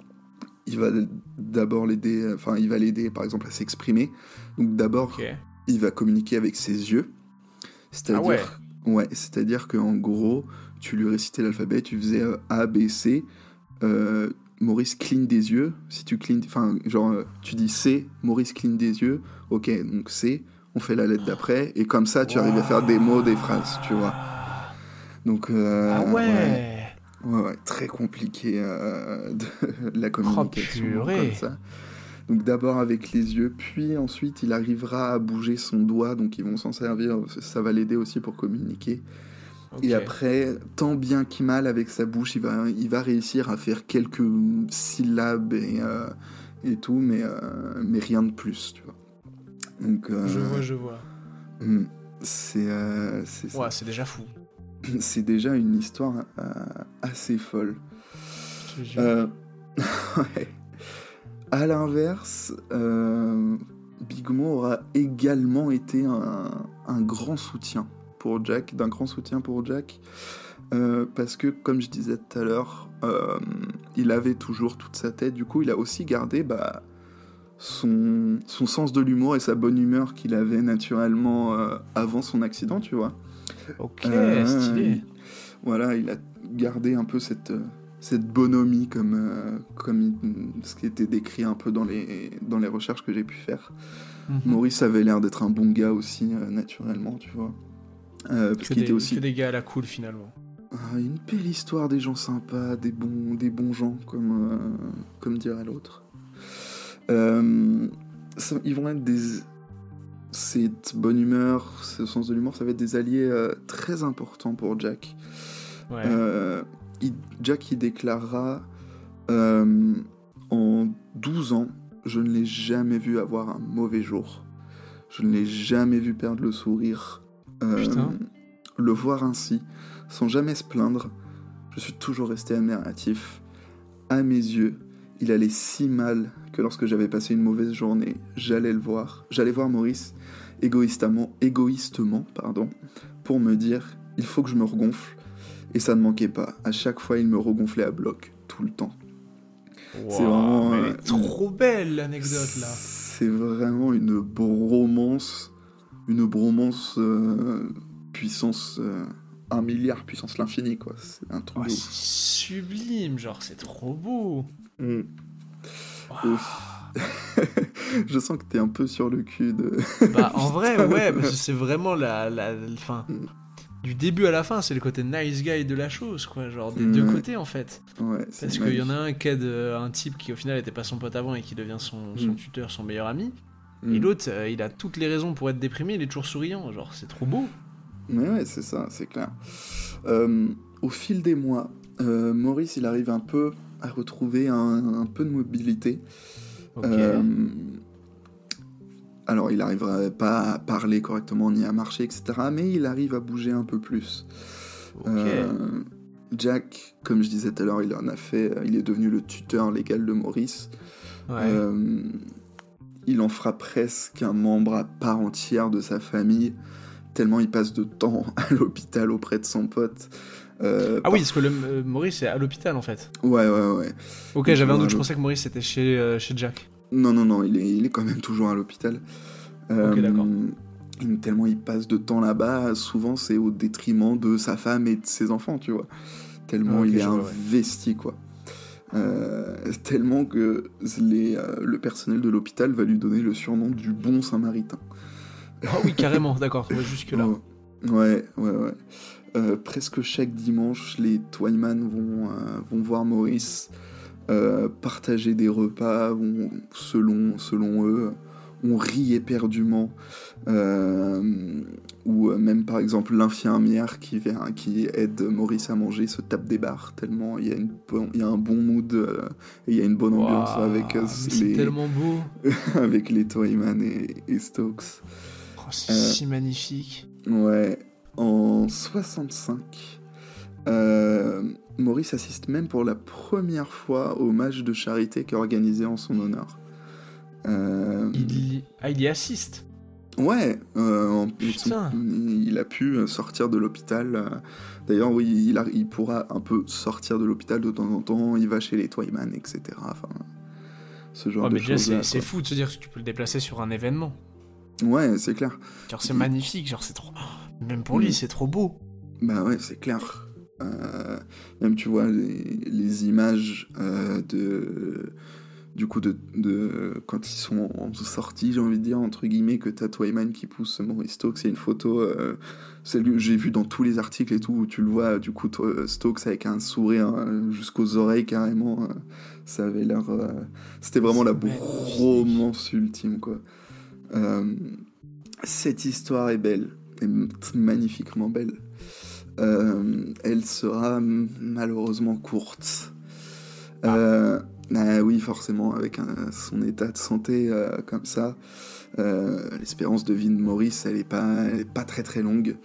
il va d'abord l'aider, enfin, il va l'aider par exemple à s'exprimer. Donc d'abord, il va communiquer avec ses yeux. C'est-à-dire, ah ouais. c'est-à-dire qu'en gros, tu lui récitais l'alphabet, tu faisais euh, A, B, C. Euh, Maurice cligne des yeux. Si tu clignes, enfin, genre, euh, tu dis C, Maurice cligne des yeux. Ok, donc C, on fait la lettre d'après, et comme ça, tu arrives à faire des mots, des phrases, tu vois. Donc, ah ouais. Ouais, très compliqué de, la oh, communication comme ça. Donc d'abord avec les yeux, puis ensuite il arrivera à bouger son doigt, donc ils vont s'en servir, ça va l'aider aussi pour communiquer. Et après, tant bien qu'il mal avec sa bouche, il va, il va réussir à faire quelques syllabes et, euh, et tout, mais, euh, mais rien de plus, tu vois. Donc, euh, je vois, je vois. Hmm. C'est. ouais, c'est déjà fou. C'est déjà une histoire assez folle. ouais. À l'inverse, euh, Big Mo aura également été un, grand soutien pour Jack, d'un grand soutien pour Jack, euh, parce que, comme je disais tout à l'heure, euh, il avait toujours toute sa tête, du coup, il a aussi gardé bah, son, son sens de l'humour et sa bonne humeur qu'il avait naturellement avant son accident, tu vois. Ok, stylé. Voilà, il a gardé un peu cette cette bonhomie comme, euh, comme ce qui était décrit un peu dans les, dans les recherches que j'ai pu faire. Mhm. Maurice avait l'air d'être un bon gars aussi, euh, naturellement, tu vois. Euh, parce qu'il était aussi. Que des gars à la cool finalement. Ah, une belle histoire des gens sympas, des bons, des bons gens, comme, comme dirait l'autre. ils vont être des. Cette bonne humeur, ce sens de l'humour, ça va être des alliés très importants pour Jack. Ouais. Jack y déclarera euh, En 12 ans, je ne l'ai jamais vu avoir un mauvais jour. Je ne l'ai jamais vu perdre le sourire. Euh, le voir ainsi, sans jamais se plaindre, je suis toujours resté admiratif. À mes yeux, il allait si mal que lorsque j'avais passé une mauvaise journée, j'allais le voir. J'allais voir Maurice égoïstement, égoïstement pardon, pour me dire il faut que je me regonfle et ça ne manquait pas. À chaque fois, il me regonflait à bloc, tout le temps. c'est vraiment. Elle est trop belle l'anecdote là. C'est vraiment une bromance. Une bromance euh, puissance. Euh, un milliard puissance l'infini, quoi. C'est un truc. sublime, genre, c'est trop beau. Mm. je sens que t'es un peu sur le cul de. bah, en vrai, ouais, c'est vraiment la. la, fin, mm du début à la fin, c'est le côté nice guy de la chose, quoi, genre des deux côtés en fait. Parce qu'il y en a un qui aide euh, un type qui au final n'était pas son pote avant et qui devient son, mm. tuteur, son meilleur ami. Et mm. l'autre, euh, il a toutes les raisons pour être déprimé, il est toujours souriant, genre c'est trop beau. Ouais, ouais, c'est ça, c'est clair. Euh, au fil des mois, Maurice, il arrive un peu à retrouver un, peu de mobilité. Alors, il n'arriverait pas à parler correctement ni à marcher, etc. Mais il arrive à bouger un peu plus. Euh, Jack, comme je disais tout à l'heure, il en a fait. Il est devenu le tuteur légal de Maurice. Euh, il en fera presque un membre à part entière de sa famille, tellement il passe de temps à l'hôpital auprès de son pote. Euh, ah oui, parce que le, Maurice est à l'hôpital en fait. Ouais, ouais, ouais. Ok, j'avais un doute, je pensais que Maurice était chez, chez Jack. Non, non, non, il est, il est quand même toujours à l'hôpital. ok, d'accord. Euh, tellement il passe de temps là-bas, souvent c'est au détriment de sa femme et de ses enfants, tu vois. Tellement il est investi, quoi. Euh, tellement que les, euh, le personnel de l'hôpital va lui donner le surnom du bon Samaritain. Ah oui, carrément, d'accord, jusque-là. Ouais, ouais, ouais. presque chaque dimanche, les Twyman vont, vont voir Maurice euh, partager des repas selon, selon eux, on rit éperdument, euh, ou même par exemple l'infirmière qui, vient, qui aide Maurice à manger se tape des barres tellement il y a, une, il y a un bon mood euh, et il y a une bonne ambiance avec les, tellement beau avec les Toyman et, Stokes. Oh, c'est si magnifique. Ouais, en 65. Maurice assiste même pour la première fois au match de charité qui est organisé en son honneur. Euh, il. Ah, il y assiste Ouais, euh, il a pu sortir de l'hôpital. D'ailleurs, oui, il, il, pourra un peu sortir de l'hôpital de temps en temps. Il va chez les Toyman, etc. Enfin, ce genre de choses. C'est fou de se dire que tu peux le déplacer sur un événement. Ouais, c'est clair. Genre, c'est magnifique. Genre, c'est trop. Même pour lui, mm. c'est trop beau. Bah ouais, c'est clair. Euh, même tu vois les, images euh, de du coup de, de, quand ils sont en sortie j'ai envie de dire entre guillemets que t'as Twyman qui pousse Maurice Stokes. C'est une photo euh, celle que j'ai vu dans tous les articles et tout où tu le vois du coup Stokes avec un sourire jusqu'aux oreilles carrément ça avait l'air c'était vraiment la bromance ultime quoi. Cette histoire est belle est magnifiquement belle. Euh, elle sera malheureusement courte. Euh, Ah oui, forcément, avec son état de santé comme ça, l'espérance de vie de Maurice, elle est pas, elle est pas très très longue.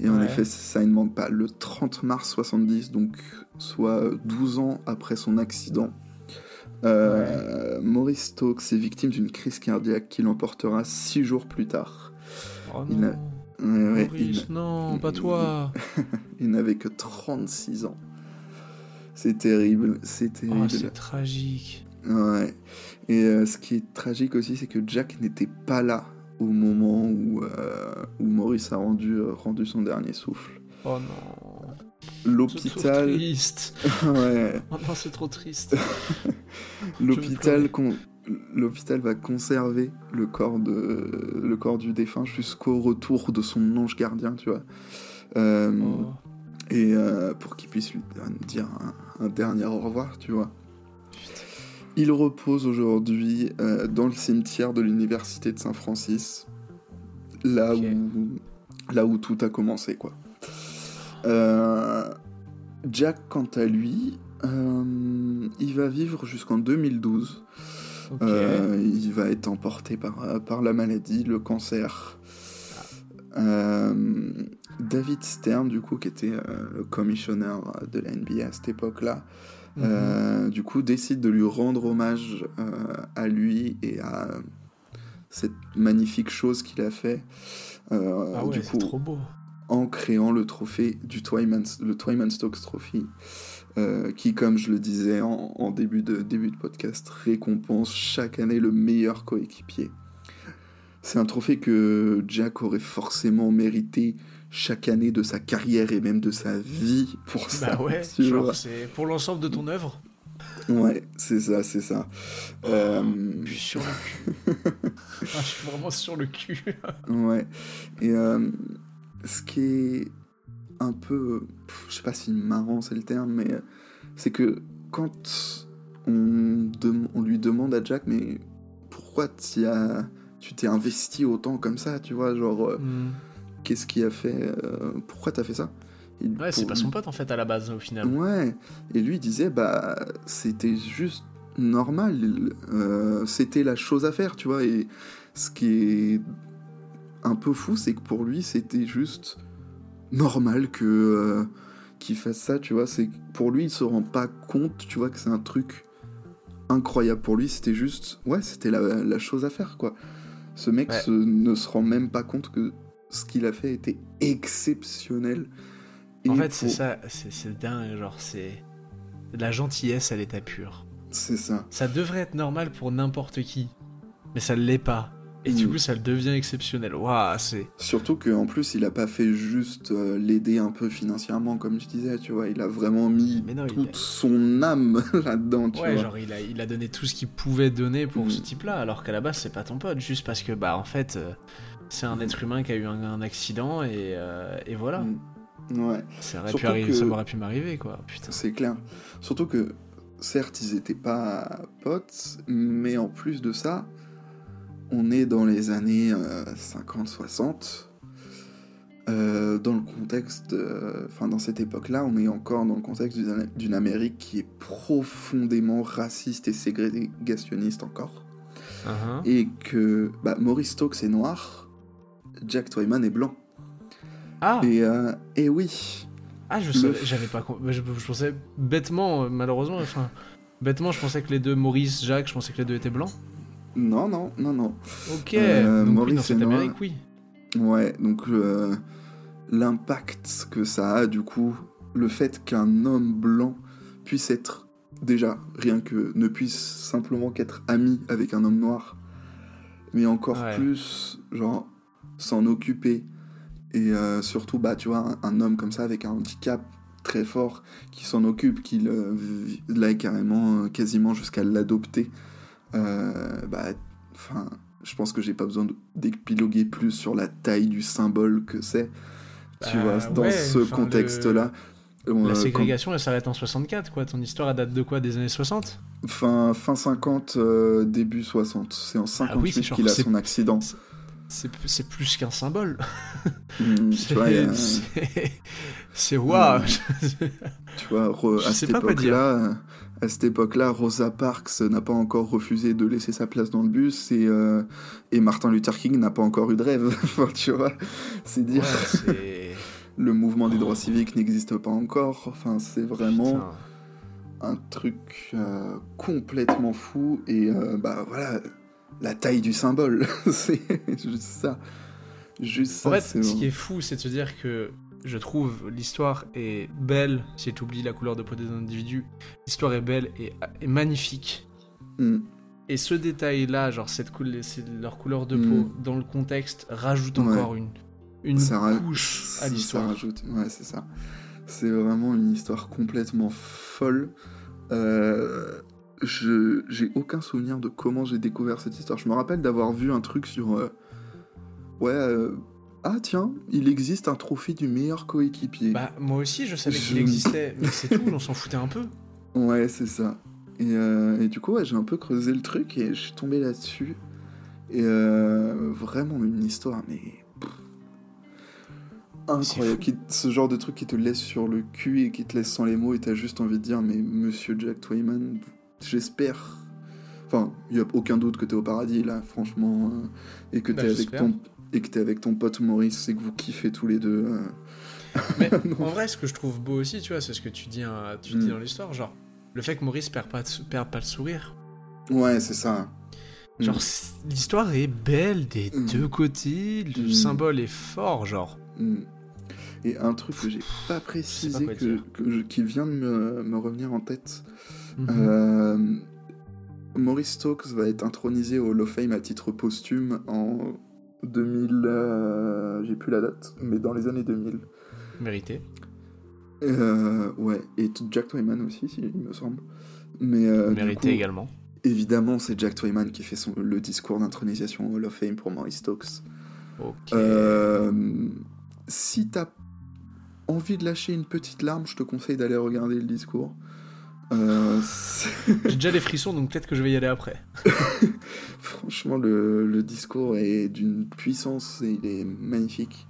Et en effet, ça ne manque pas. Le 30 mars 70, donc soit 12 ans après son accident, euh, Maurice Stokes est victime d'une crise cardiaque qui l'emportera 6 jours plus tard. Oh non. Maurice, non, pas toi. il n'avait que 36 ans. C'est terrible, c'est oh, terrible. c'est tragique. Ouais. Et euh, ce qui est tragique aussi, c'est que Jack n'était pas là au moment où, euh, où Maurice a rendu, euh, rendu son dernier souffle. Oh non. L'hôpital. C'est triste. ouais. Oh non, c'est trop triste. L'hôpital L'hôpital va conserver le corps, de, le corps du défunt jusqu'au retour de son ange gardien, tu vois. Euh, oh. Et pour qu'il puisse lui dire un, un, dernier au revoir, tu vois. Il repose aujourd'hui euh, dans le cimetière de l'université de Saint-Francis, là, où, là où tout a commencé, quoi. Euh, Jack, quant à lui, euh, il va vivre jusqu'en 2012. il va être emporté par, par la maladie, le cancer. David Stern, du coup, qui était le commissionnaire de la NBA à cette époque-là, euh, du coup, décide de lui rendre hommage euh, à lui et à cette magnifique chose qu'il a fait. Euh, ah ouais, c'est trop beau. En créant le trophée du Twyman, le Twyman Stokes Trophy, qui, comme je le disais en, début, de, début de podcast, récompense chaque année le meilleur coéquipier. C'est un trophée que Jack aurait forcément mérité chaque année de sa carrière et même de sa vie pour bah ça. Bah ouais, genre c'est pour l'ensemble de ton œuvre. Ouais, c'est ça, c'est ça. Oh, euh... Je suis sur le cul. ah, je suis vraiment sur le cul. ouais. Et euh, ce qui est un peu, je sais pas si marrant c'est le terme, mais c'est que quand on, on, lui demande à Jack, mais pourquoi as... tu t'es investi autant comme ça, tu vois, genre. Euh, hmm qu'est-ce qui a fait euh, Pourquoi t'as fait ça? Ouais, c'est pas son pote en fait à la base au final. Ouais, et lui disait bah c'était juste normal, euh, c'était la chose à faire, tu vois. Et ce qui est un peu fou, c'est que pour lui c'était juste normal que qu'il fasse ça, tu vois. C'est pour lui il se rend pas compte, tu vois, que c'est un truc incroyable pour lui. C'était juste ouais, c'était la, chose à faire quoi. Ce mec ne se rend même pas compte que ce qu'il a fait était exceptionnel. en fait, c'est ça, c'est dingue, genre, c'est la gentillesse à l'état pur. C'est ça. Ça devrait être normal pour n'importe qui, mais ça ne l'est pas. Et du mm. coup, ça le devient exceptionnel. Waouh, c'est. Surtout qu'en plus, il a pas fait juste euh, l'aider un peu financièrement, comme je disais, tu vois. Il a vraiment mis toute son âme là-dedans, tu ouais, vois. genre, il a, il a donné tout ce qu'il pouvait donner pour mm. ce type-là, alors qu'à la base, c'est pas ton pote, juste parce que, bah, en fait, euh, c'est un être humain qui a eu un, accident et, euh, et, voilà. Mm. Ouais. Ça aurait, pu arriver, ça aurait pu m'arriver, quoi. Putain. C'est clair. Surtout que, certes, ils étaient pas potes, mais en plus de ça, on est dans les années 50-60. Euh, euh, dans le contexte, enfin dans cette époque-là, on est encore dans le contexte d'une Amérique qui est profondément raciste et ségrégationniste encore. Uh-huh. Et que bah, Maurice Stokes est noir, Jack Twyman est blanc. Ah Et, euh, et oui. Ah, je j'avais pas. Je, je, pensais bêtement, malheureusement, enfin, bêtement, je pensais que les deux, Maurice, Jack, je pensais que les deux étaient blancs. Non, non, non, non. Ok, euh, donc Maurice oui, dans Amérique, oui. Ouais, donc euh, l'impact que ça a, du coup, le fait qu'un homme blanc puisse être, déjà, rien que ne puisse simplement qu'être ami avec un homme noir, mais encore plus, genre, s'en occuper. Et euh, surtout, bah, tu vois, un, homme comme ça avec un handicap très fort qui s'en occupe, qui l'aille carrément, quasiment jusqu'à l'adopter. Euh, bah, enfin, je pense que j'ai pas besoin d'épiloguer plus sur la taille du symbole que c'est. tu vois, bah dans ce contexte-là. La euh, ségrégation, elle s'arrête en 64, quoi. Ton histoire, elle date de quoi? Des années 60 fin, fin 50, euh, début 60. C'est en 58 ah qu'il a son accident. c'est plus qu'un symbole. Mmh, c'est waouh. tu vois, à cette époque-là, à cette époque-là, Rosa Parks n'a pas encore refusé de laisser sa place dans le bus et, euh, et Martin Luther King n'a pas encore eu de rêve. tu vois, c'est dire. le mouvement des droits civiques n'existe pas encore. Enfin, c'est vraiment un truc euh, complètement fou et euh, bah voilà la taille du symbole. c'est juste ça. Juste en fait, ce qui est fou, c'est de se dire que je trouve l'histoire est belle si tu oublies la couleur de peau des individus. L'histoire est belle et, magnifique. Mm. Et ce détail-là, genre cette leur couleur de peau, mm. dans le contexte, rajoute encore une, une couche à l'histoire. Ça rajoute, ouais, c'est ça. C'est vraiment une histoire complètement folle. Euh, je j'ai aucun souvenir de comment j'ai découvert cette histoire. Je me rappelle d'avoir vu un truc sur euh, ouais euh, ah tiens, il existe un trophée du meilleur coéquipier. Bah moi aussi je savais qu'il existait, mais c'est tout, on s'en foutait un peu. Ouais, c'est ça. Et, euh, et, du coup, ouais, j'ai un peu creusé le truc et je suis tombé là-dessus. Et vraiment une histoire, mais incroyable. ce genre de truc qui te laisse sur le cul et qui te laisse sans les mots et t'as juste envie de dire, mais Monsieur Jack Twyman, j'espère. Enfin, il n'y a aucun doute que tu es au paradis là, franchement, euh, et que bah, tu es avec ton et que es avec ton pote Maurice, et que vous kiffez tous les deux. Euh. Mais en vrai, ce que je trouve beau aussi, tu vois, c'est ce que tu dis, hein, tu dis mm. dans l'histoire, genre le fait que Maurice perd pas, perd pas le sourire. Ouais, c'est ça. Genre, mm. l'histoire est belle des mm. deux côtés, le symbole est fort, genre. Et un truc que j'ai pas précisé, que, qui vient de me, me, revenir en tête, Mhm. Euh, Maurice Stokes va être intronisé au Hall of Fame à titre posthume en 2000. Euh, j'ai plus la date, mais dans les années 2000. Mérité. Euh, ouais, et Jack Twyman aussi, il me semble. Mais, Mérité également. Évidemment, c'est Jack Twyman qui fait son, le discours d'intronisation Hall of Fame pour Maurice Stokes. Ok. si t'as envie de lâcher une petite larme, je te conseille d'aller regarder le discours. Euh, J'ai déjà des frissons, donc peut-être que je vais y aller après. Franchement, le, discours est d'une puissance et il est magnifique.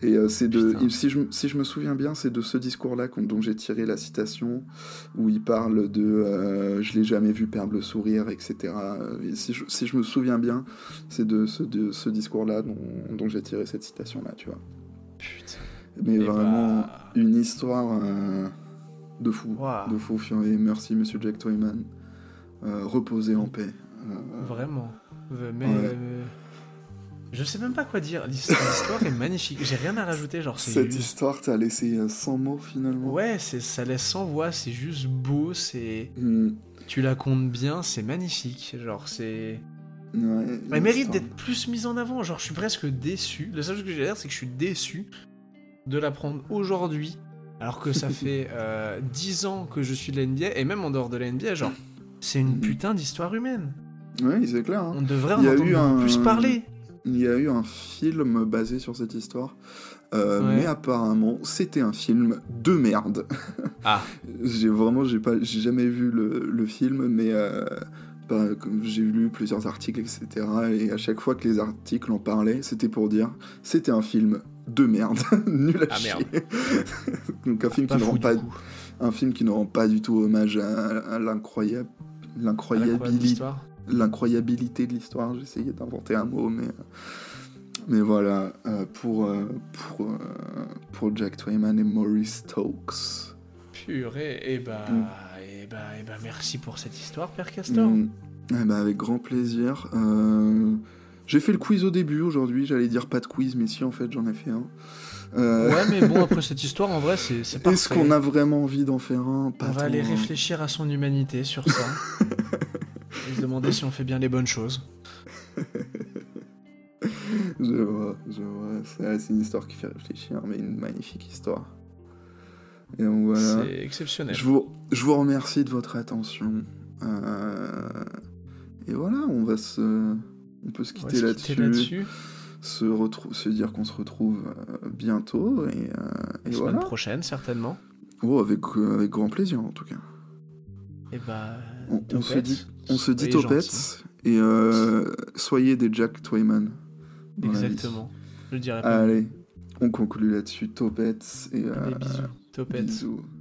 Et euh, c'est de, si je, si je, me souviens bien, c'est de ce discours-là dont j'ai tiré la citation, où il parle de euh, je l'ai jamais vu perdre le sourire, etc. si, je, si, je, me souviens bien, c'est de ce, de ce discours-là dont, dont j'ai tiré cette citation-là, tu vois. Putain. Mais vraiment, bah une histoire de fou. De fou. Et merci, monsieur Jack Toyman. Euh, reposez en paix. Euh, Vraiment. Mais. Euh, je sais même pas quoi dire. L'histoire est magnifique. J'ai rien à rajouter. Genre, Cette histoire t'a laissé sans mots finalement. Ouais, ça laisse sans voix. C'est juste beau. C'est. Hmm. Tu la comptes bien. C'est magnifique. Genre, c'est. Ouais, Elle mérite d'être plus mise en avant. Genre, je suis presque déçu. La seule chose que j'ai à dire, c'est que je suis déçu de la prendre aujourd'hui alors que ça fait euh, 10 ans que je suis de la NBA, et même en dehors de la NBA, genre, c'est une putain d'histoire humaine. Oui, c'est clair. Hein. On devrait en entendre un... plus parler. Il y a eu un film basé sur cette histoire. Euh, mais apparemment, c'était un film de merde. Ah. j'ai vraiment, j'ai pas, j'ai jamais vu le, le film, mais euh, bah, j'ai lu plusieurs articles, etc. Et à chaque fois que les articles en parlaient, c'était pour dire, c'était un film de merde, nul à ah, chier. Donc un film qui ne rend pas, un film qui ne rend pas du tout hommage à, l'incroyable, l'incroyabilité, l'incroyabilité de l'histoire. J'essayais d'inventer un mot, mais mais voilà euh, pour euh, pour euh, pour Jack Twyman et Maurice Stokes. Purée, et eh bah, mm. Et eh et eh bah, merci pour cette histoire, Père Castor. Mm. bah, avec grand plaisir. J'ai fait le quiz au début aujourd'hui, j'allais dire pas de quiz, mais si en fait j'en ai fait un. Euh, ouais, mais bon, après cette histoire, en vrai, c'est parfait. Est-ce qu'on a vraiment envie d'en faire un? Pas On va aller réfléchir à son humanité sur ça. et se demander si on fait bien les bonnes choses. je vois, je vois. C'est une histoire qui fait réfléchir, mais une magnifique histoire. Et donc voilà. C'est exceptionnel. Je vous, je vous remercie de votre attention. Euh, et voilà, on va se on peut se quitter là-dessus. se, se dire qu'on se retrouve euh, bientôt. Et, euh, et La semaine prochaine, certainement. Oh, avec, euh, avec grand plaisir, en tout cas. Et eh bah. On, se dit, on se dit topette et soyez des Jack Twyman. Exactement. Je dirais pas. Allez, on conclut là-dessus. Topette et. bisous. Topette. Bisous.